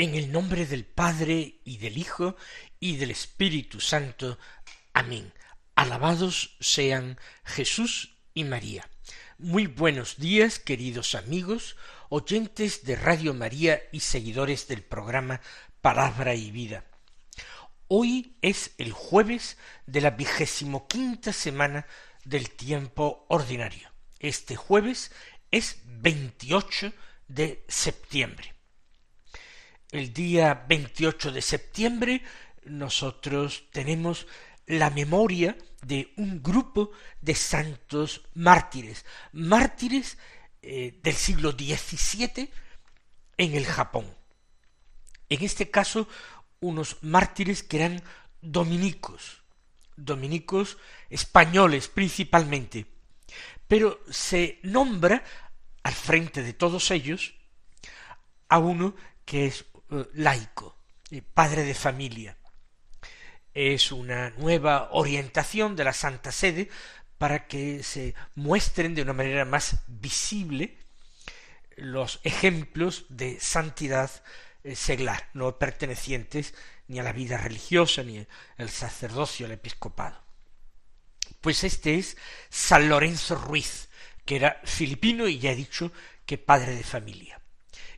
En el nombre del Padre y del Hijo y del Espíritu Santo. Amén. Alabados sean Jesús y María. Muy buenos días, queridos amigos, oyentes de Radio María y seguidores del programa Palabra y Vida. Hoy es el jueves de la vigésimo quinta semana del tiempo ordinario. Este jueves es 28 de septiembre el día 28 de septiembre nosotros tenemos la memoria de un grupo de santos mártires, mártires eh, del siglo XVII en el Japón. En este caso, unos mártires que eran dominicos, dominicos españoles principalmente, pero se nombra al frente de todos ellos a uno que es laico, padre de familia. Es una nueva orientación de la Santa Sede para que se muestren de una manera más visible los ejemplos de santidad eh, seglar, no pertenecientes ni a la vida religiosa, ni al sacerdocio, al episcopado. Pues este es San Lorenzo Ruiz, que era filipino y ya he dicho que padre de familia,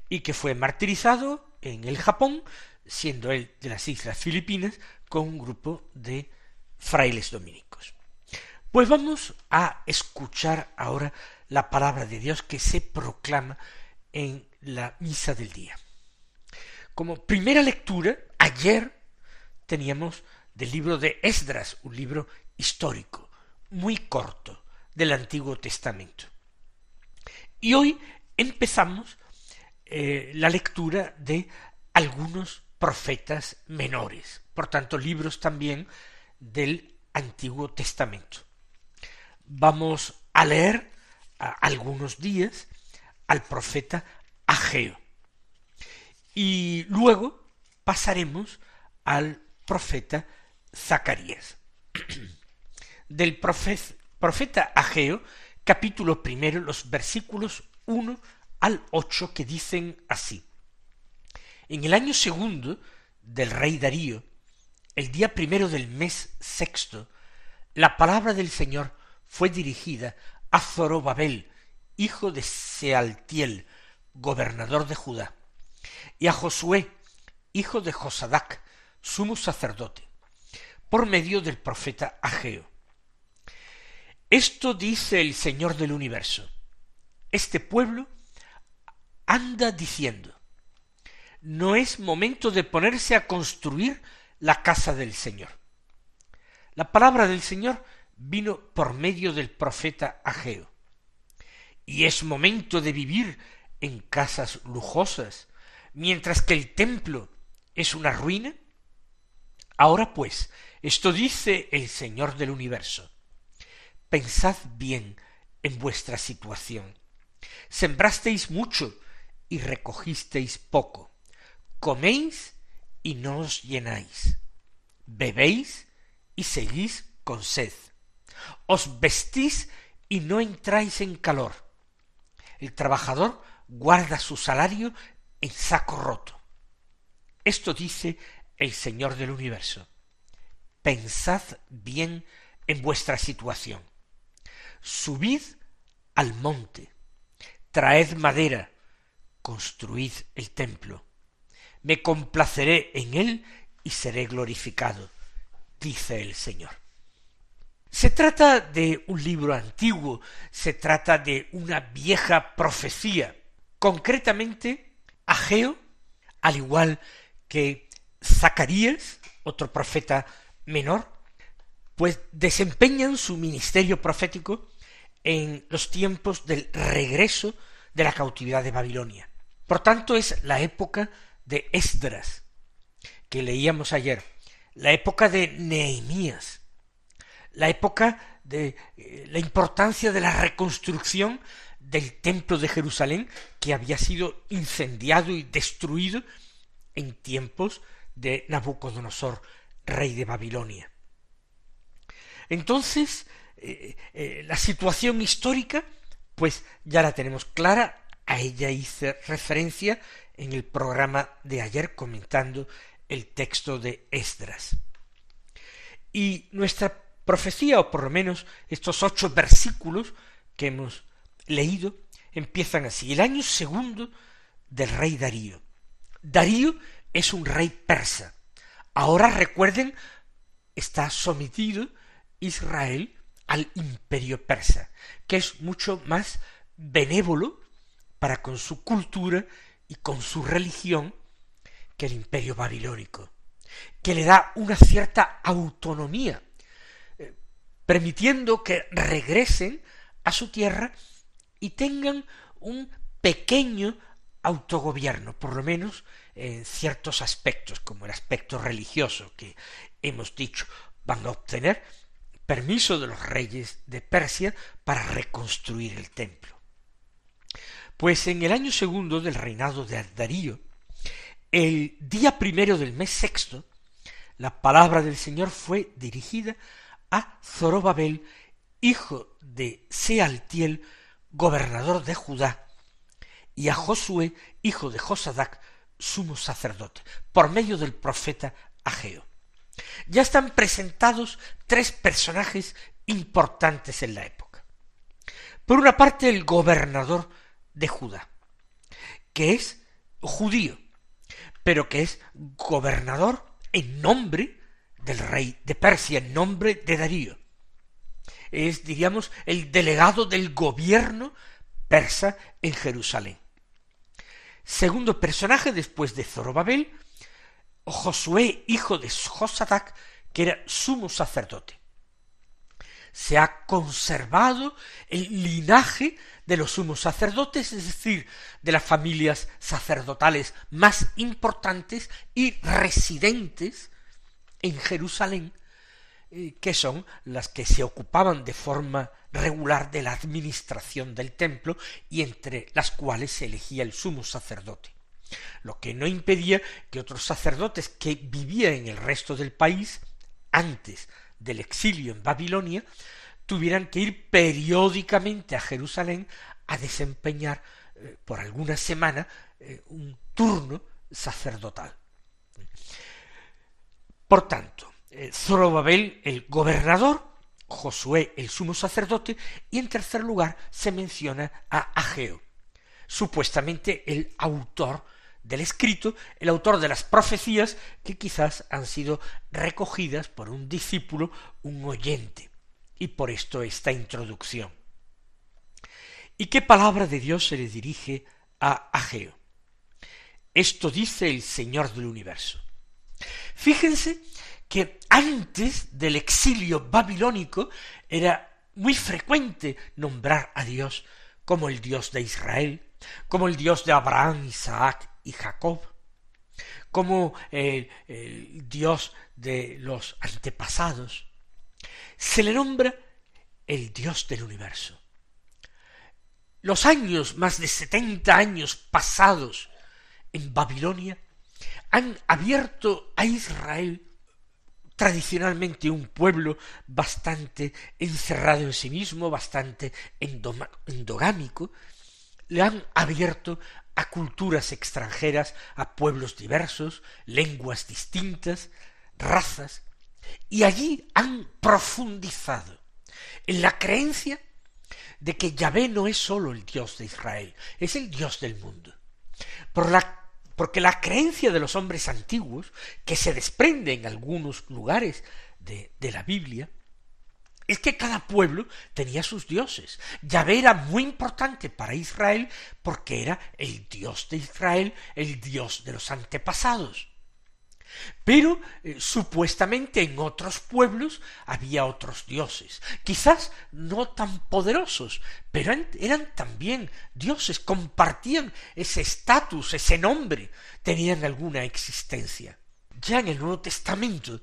y que fue martirizado en el Japón, siendo él de las islas Filipinas, con un grupo de frailes dominicos. Pues vamos a escuchar ahora la palabra de Dios que se proclama en la misa del día. Como primera lectura, ayer teníamos del libro de Esdras, un libro histórico, muy corto, del Antiguo Testamento. Y hoy empezamos eh, la lectura de algunos profetas menores, por tanto libros también del Antiguo Testamento. Vamos a leer algunos días al profeta Ageo y luego pasaremos al profeta Zacarías. Del profeta, Ageo, capítulo primero, los versículos uno al ocho que dicen así. En el año segundo del rey Darío, el día primero del mes sexto, la palabra del Señor fue dirigida a Zorobabel, hijo de Sealtiel, gobernador de Judá, y a Josué, hijo de Josadac, sumo sacerdote, por medio del profeta Ageo. Esto dice el Señor del universo. Este pueblo anda diciendo, no es momento de ponerse a construir la casa del Señor. La palabra del Señor vino por medio del profeta Ageo. Y es momento de vivir en casas lujosas, mientras que el templo es una ruina. Ahora pues, esto dice el Señor del universo. Pensad bien en vuestra situación. Sembrasteis mucho y recogisteis poco. Coméis y no os llenáis. Bebéis y seguís con sed. Os vestís y no entráis en calor. El trabajador guarda su salario en saco roto. Esto dice el Señor del universo. Pensad bien en vuestra situación. Subid al monte, traed madera, construid el templo. Me complaceré en él y seré glorificado, dice el Señor. Se trata de un libro antiguo, se trata de una vieja profecía. Concretamente, Ageo, al igual que Zacarías, otro profeta menor, pues desempeñan su ministerio profético en los tiempos del regreso de la cautividad de Babilonia. Por tanto, es la época de Esdras, que leíamos ayer, la época de Nehemías, la época de eh, la importancia de la reconstrucción del templo de Jerusalén que había sido incendiado y destruido en tiempos de Nabucodonosor, rey de Babilonia. Entonces, eh, eh, la situación histórica, pues ya la tenemos clara, a ella hice referencia en el programa de ayer comentando el texto de Esdras. Y nuestra profecía, o por lo menos estos ocho versículos que hemos leído, empiezan así. El año segundo del rey Darío. Darío es un rey persa. Ahora recuerden, está sometido Israel al imperio persa, que es mucho más benévolo para con su cultura y con su religión que el imperio babilónico, que le da una cierta autonomía, eh, permitiendo que regresen a su tierra y tengan un pequeño autogobierno, por lo menos en ciertos aspectos, como el aspecto religioso que hemos dicho, van a obtener permiso de los reyes de Persia para reconstruir el templo. Pues en el año segundo del reinado de Darío, el día primero del mes sexto, la palabra del Señor fue dirigida a Zorobabel, hijo de Sealtiel, gobernador de Judá, y a Josué, hijo de Josadac, sumo sacerdote, por medio del profeta Ageo ya están presentados tres personajes importantes en la época. Por una parte, el gobernador de Judá, que es judío, pero que es gobernador en nombre del rey de Persia, en nombre de Darío. Es, diríamos, el delegado del gobierno persa en Jerusalén. Segundo personaje después de Zorobabel, Josué, hijo de Josadac, que era sumo sacerdote. Se ha conservado el linaje de los sumos sacerdotes, es decir, de las familias sacerdotales más importantes y residentes en Jerusalén, eh, que son las que se ocupaban de forma regular de la administración del templo y entre las cuales se elegía el sumo sacerdote. Lo que no impedía que otros sacerdotes que vivían en el resto del país antes del exilio en Babilonia tuvieran que ir periódicamente a Jerusalén a desempeñar eh, por alguna semana eh, un turno sacerdotal. Por tanto, eh, Zorobabel el gobernador, Josué el sumo sacerdote y en tercer lugar se menciona a Ageo, supuestamente el autor del escrito, el autor de las profecías que quizás han sido recogidas por un discípulo, un oyente. Y por esto esta introducción. ¿Y qué palabra de Dios se le dirige a Ageo? Esto dice el Señor del universo. Fíjense que antes del exilio babilónico era muy frecuente nombrar a Dios como el Dios de Israel, como el Dios de Abraham, Isaac y Jacob, como el, Dios de los antepasados, se le nombra el Dios del universo. Los años, más de setenta años pasados en Babilonia, han abierto a Israel, tradicionalmente un pueblo bastante encerrado en sí mismo, bastante endogámico, le han abierto a culturas extranjeras, a pueblos diversos, lenguas distintas, razas, y allí han profundizado en la creencia de que Yahvé no es sólo el Dios de Israel, es el Dios del mundo. Por la, porque la creencia de los hombres antiguos, que se desprende en algunos lugares de, de la Biblia, es que cada pueblo tenía sus dioses. Yahvé era muy importante para Israel porque era el Dios de Israel, el Dios de los antepasados. Pero eh, supuestamente en otros pueblos había otros dioses, quizás no tan poderosos, pero eran también dioses, compartían ese estatus, ese nombre, tenían alguna existencia. Ya en el Nuevo Testamento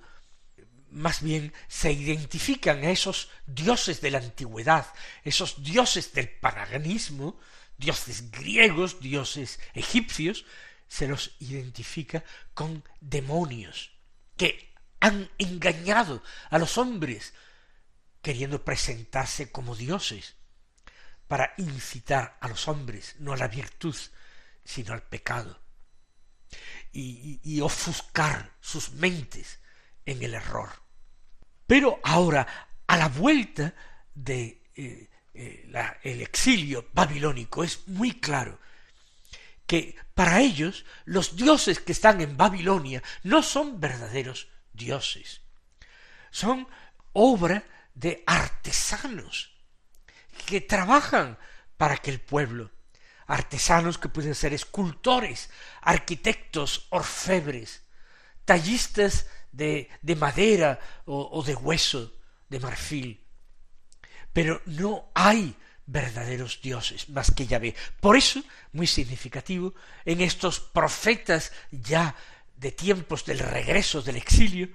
más bien se identifican a esos dioses de la antigüedad, esos dioses del paganismo, dioses griegos, dioses egipcios, se los identifica con demonios que han engañado a los hombres queriendo presentarse como dioses para incitar a los hombres no a la virtud sino al pecado y, ofuscar sus mentes en el error. Pero ahora, a la vuelta de eh, eh, el exilio babilónico, es muy claro que para ellos los dioses que están en Babilonia no son verdaderos dioses, son obra de artesanos que trabajan para aquel pueblo, artesanos que pueden ser escultores, arquitectos, orfebres, tallistas de, de madera o, o de hueso, de marfil. Pero no hay verdaderos dioses más que Yahvé. Por eso, muy significativo, en estos profetas ya de tiempos del regreso del exilio,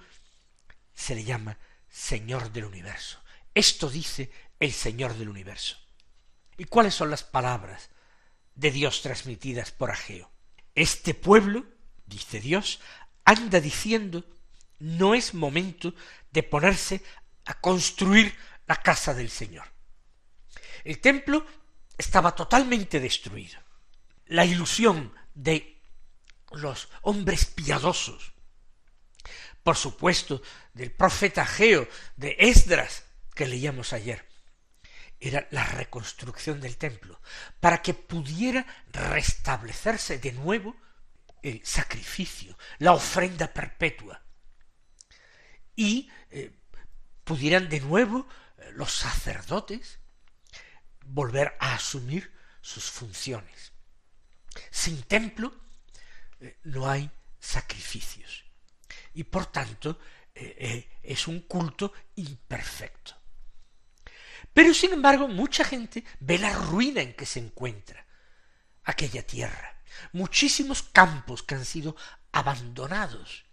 se le llama Señor del universo. Esto dice el Señor del universo. ¿Y cuáles son las palabras de Dios transmitidas por Ageo? Este pueblo, dice Dios, anda diciendo no es momento de ponerse a construir la casa del Señor. El templo estaba totalmente destruido. La ilusión de los hombres piadosos, por supuesto, del profeta Geo, de Esdras, que leíamos ayer, era la reconstrucción del templo, para que pudiera restablecerse de nuevo el sacrificio, la ofrenda perpetua, y eh, pudieran de nuevo eh, los sacerdotes volver a asumir sus funciones. Sin templo eh, no hay sacrificios y por tanto es un culto imperfecto. Pero sin embargo mucha gente ve la ruina en que se encuentra aquella tierra, muchísimos campos que han sido abandonados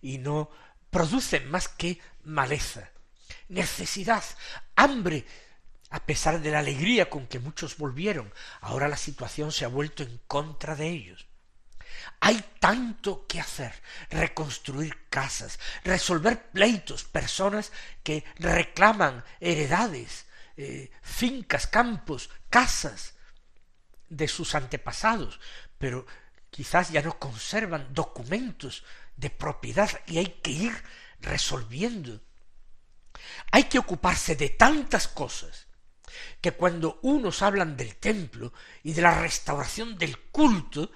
y no producen más que maleza, necesidad, hambre a pesar de la alegría con que muchos volvieron, ahora la situación se ha vuelto en contra de ellos. Hay tanto que hacer, reconstruir casas, resolver pleitos, personas que reclaman heredades, eh, fincas, campos, casas de sus antepasados, pero quizás ya no conservan documentos de propiedad y hay que ir resolviendo. Hay que ocuparse de tantas cosas que cuando unos hablan del templo y de la restauración del culto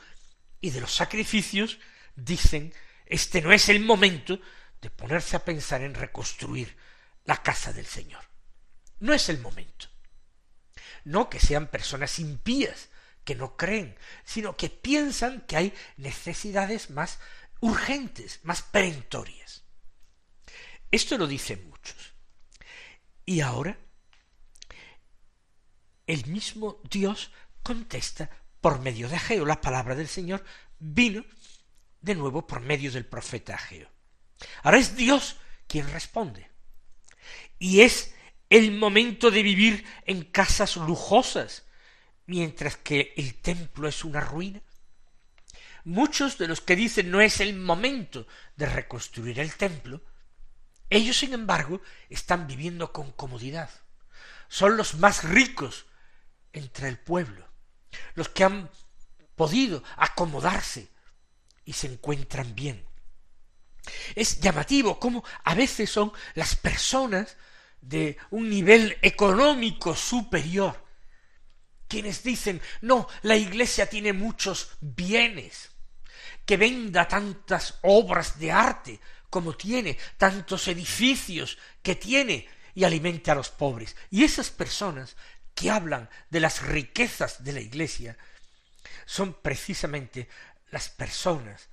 y de los sacrificios, dicen, este no es el momento de ponerse a pensar en reconstruir la casa del Señor. No es el momento. No que sean personas impías, que no creen, sino que piensan que hay necesidades más urgentes, más perentorias. Esto lo dicen muchos. Y ahora el mismo Dios contesta por medio de Ageo. La palabra del Señor vino de nuevo por medio del profeta Ageo. Ahora es Dios quien responde. Y es el momento de vivir en casas lujosas, mientras que el templo es una ruina. Muchos de los que dicen no es el momento de reconstruir el templo, ellos sin embargo están viviendo con comodidad. Son los más ricos entre el pueblo, los que han podido acomodarse y se encuentran bien. Es llamativo cómo a veces son las personas de un nivel económico superior quienes dicen no, la iglesia tiene muchos bienes, que venda tantas obras de arte como tiene, tantos edificios que tiene, y alimente a los pobres. Y esas personas que hablan de las riquezas de la Iglesia son precisamente las personas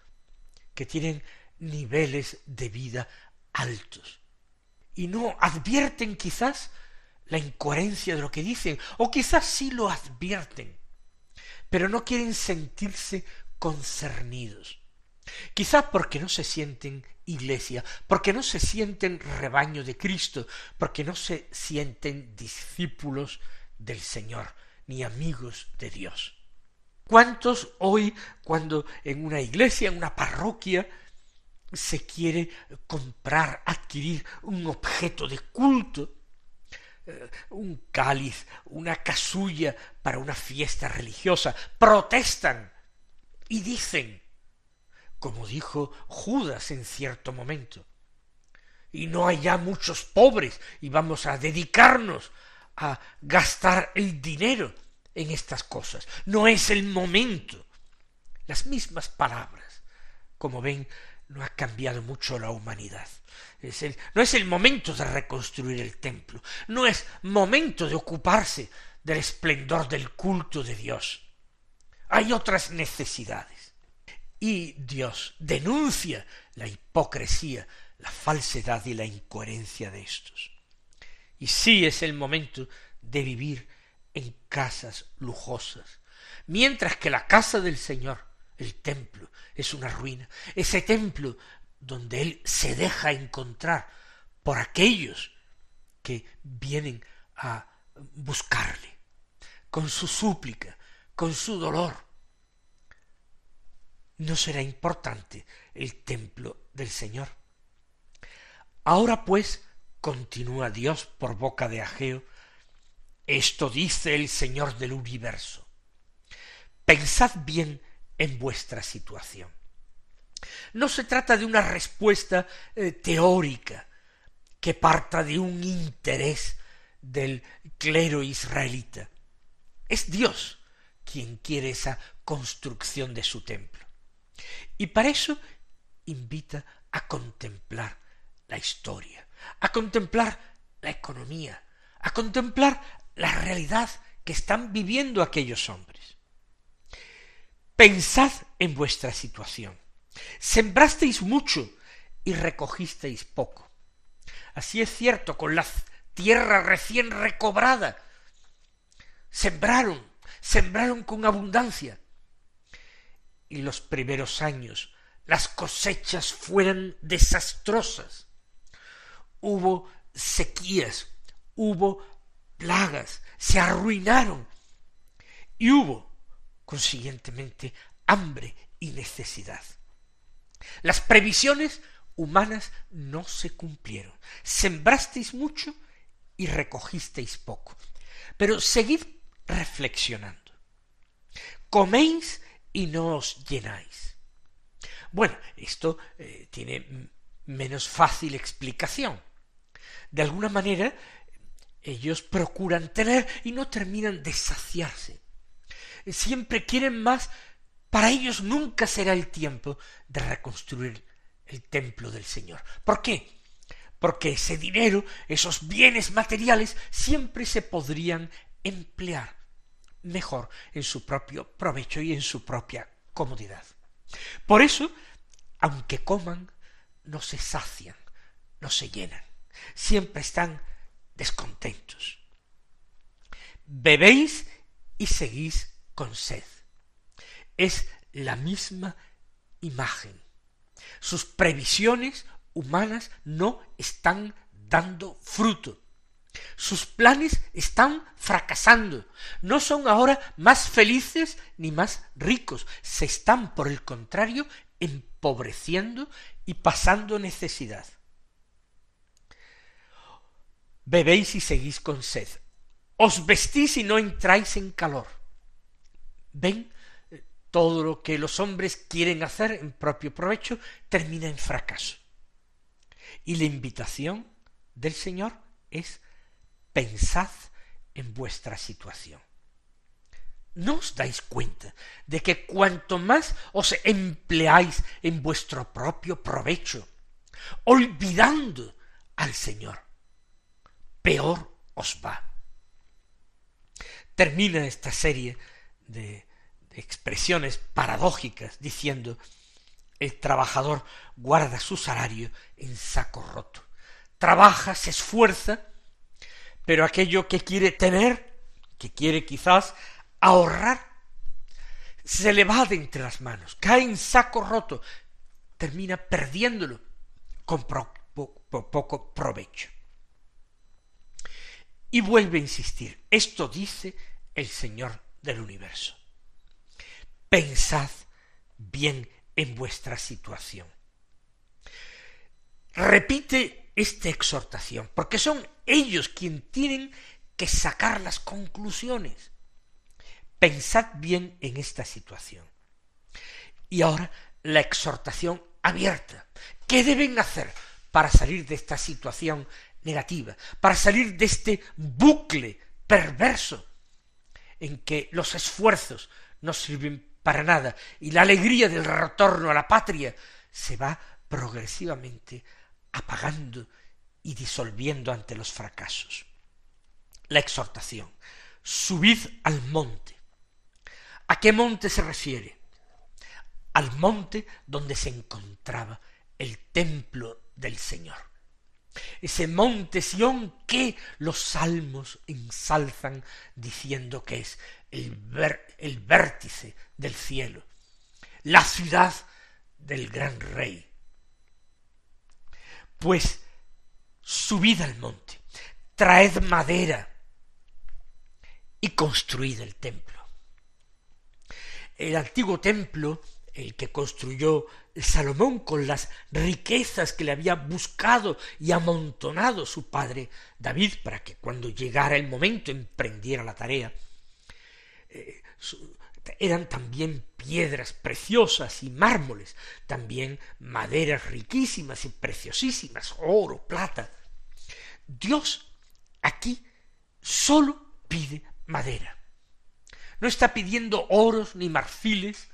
que tienen niveles de vida altos y no advierten quizás la incoherencia de lo que dicen, o quizás sí lo advierten, pero no quieren sentirse concernidos. Quizás porque no se sienten iglesia, porque no se sienten rebaño de Cristo, porque no se sienten discípulos del Señor, ni amigos de Dios. ¿Cuántos hoy, cuando en una iglesia, en una parroquia, se quiere comprar, adquirir un objeto de culto, eh, un cáliz, una casulla para una fiesta religiosa, protestan y dicen, como dijo Judas en cierto momento, y no hay ya muchos pobres y vamos a dedicarnos a gastar el dinero en estas cosas. No es el momento. Las mismas palabras. Como ven, no ha cambiado mucho la humanidad. no es el momento de reconstruir el templo, no es momento de ocuparse del esplendor del culto de Dios. Hay otras necesidades. Y Dios denuncia la hipocresía, la falsedad y la incoherencia de estos. Y sí es el momento de vivir en casas lujosas, mientras que la casa del Señor, el templo, es una ruina. Ese templo donde Él se deja encontrar por aquellos que vienen a buscarle, con su súplica, con su dolor. No será importante el templo del Señor. Ahora pues, continúa Dios por boca de Ageo, esto dice el Señor del universo. Pensad bien en vuestra situación. No se trata de una respuesta eh, teórica que parta de un interés del clero israelita. Es Dios quien quiere esa construcción de su templo. Y para eso invita a contemplar la historia, a contemplar la economía, a contemplar la realidad que están viviendo aquellos hombres. Pensad en vuestra situación. Sembrasteis mucho y recogisteis poco. Así es cierto, con la tierra recién recobrada. Sembraron, sembraron con abundancia. Y los primeros años las cosechas fueron desastrosas. Hubo sequías, hubo plagas, se arruinaron y hubo, consiguientemente, hambre y necesidad. Las previsiones humanas no se cumplieron. Sembrasteis mucho y recogisteis poco. Pero seguid reflexionando. Coméis y no os llenáis. Bueno, esto eh, tiene menos fácil explicación. De alguna manera, ellos procuran tener y no terminan de saciarse. Siempre quieren más, para ellos nunca será el tiempo de reconstruir el templo del Señor. ¿Por qué? Porque ese dinero, esos bienes materiales, siempre se podrían emplear mejor en su propio provecho y en su propia comodidad. Por eso, aunque coman, no se sacian, no se llenan, siempre están descontentos. Bebéis y seguís con sed. Es la misma imagen. Sus previsiones humanas no están dando fruto. Sus planes están fracasando. No son ahora más felices ni más ricos. Se están, por el contrario, empobreciendo y pasando necesidad bebéis y seguís con sed, os vestís y no entráis en calor. ¿Ven? Todo lo que los hombres quieren hacer en propio provecho termina en fracaso. Y la invitación del Señor es pensad en vuestra situación. ¿No os dais cuenta de que cuanto más os empleáis en vuestro propio provecho, olvidando al Señor, peor os va. Termina esta serie de, de expresiones paradójicas diciendo el trabajador guarda su salario en saco roto. Trabaja, se esfuerza, pero aquello que quiere tener, que quiere quizás ahorrar, se le va de entre las manos, cae en saco roto, termina perdiéndolo con poco provecho. Y vuelve a insistir, esto dice el Señor del universo. Pensad bien en vuestra situación. Repite esta exhortación, porque son ellos quienes tienen que sacar las conclusiones. Pensad bien en esta situación. Y ahora la exhortación abierta. ¿Qué deben hacer para salir de esta situación negativa, para salir de este bucle perverso en que los esfuerzos no sirven para nada y la alegría del retorno a la patria se va progresivamente apagando y disolviendo ante los fracasos. La exhortación. Subid al monte. ¿A qué monte se refiere? Al monte donde se encontraba el templo del Señor. Ese monte Sión que los salmos ensalzan diciendo que es el, el vértice del cielo, la ciudad del gran rey. Pues subid al monte, traed madera y construid el templo. El antiguo templo, el que construyó Salomón con las riquezas que le había buscado y amontonado su padre David para que cuando llegara el momento emprendiera la tarea, eh, eran también piedras preciosas y mármoles, también maderas riquísimas y preciosísimas, oro, plata. Dios aquí solo pide madera. No está pidiendo oros, ni marfiles,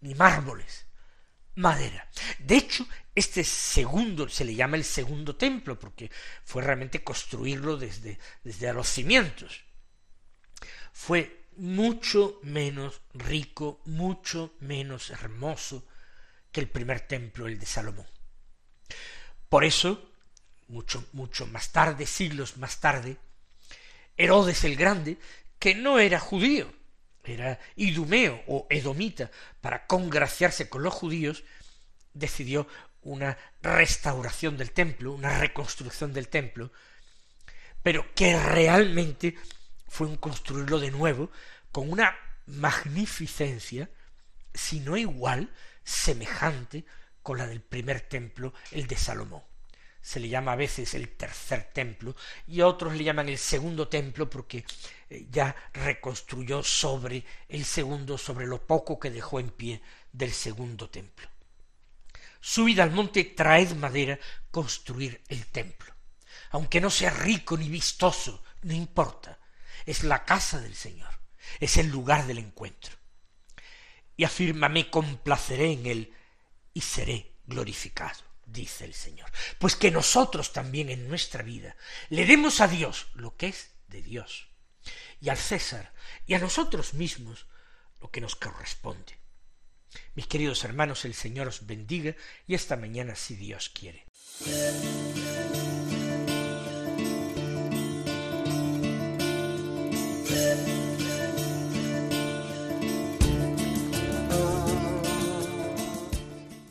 ni mármoles, madera. De hecho, este segundo, se le llama el segundo templo, porque fue realmente construirlo desde, desde a los cimientos. Fue mucho menos rico, mucho menos hermoso que el primer templo, el de Salomón. Por eso, mucho, mucho más tarde, siglos más tarde, Herodes el Grande, que no era judío, era idumeo o edomita, para congraciarse con los judíos, decidió una restauración del templo, una reconstrucción del templo, pero que realmente fue un construirlo de nuevo con una magnificencia, si no igual, semejante con la del primer templo, el de Salomón. Se le llama a veces el tercer templo y a otros le llaman el segundo templo porque eh, ya reconstruyó sobre el segundo, sobre lo poco que dejó en pie del segundo templo. Subid al monte, traed madera, construir el templo. Aunque no sea rico ni vistoso, no importa, es la casa del Señor, es el lugar del encuentro. Y afirma, me complaceré en él y seré glorificado, dice el Señor. Pues que nosotros también en nuestra vida le demos a Dios lo que es de Dios, y al César, y a nosotros mismos lo que nos corresponde. Mis queridos hermanos, el Señor os bendiga y esta mañana si Dios quiere.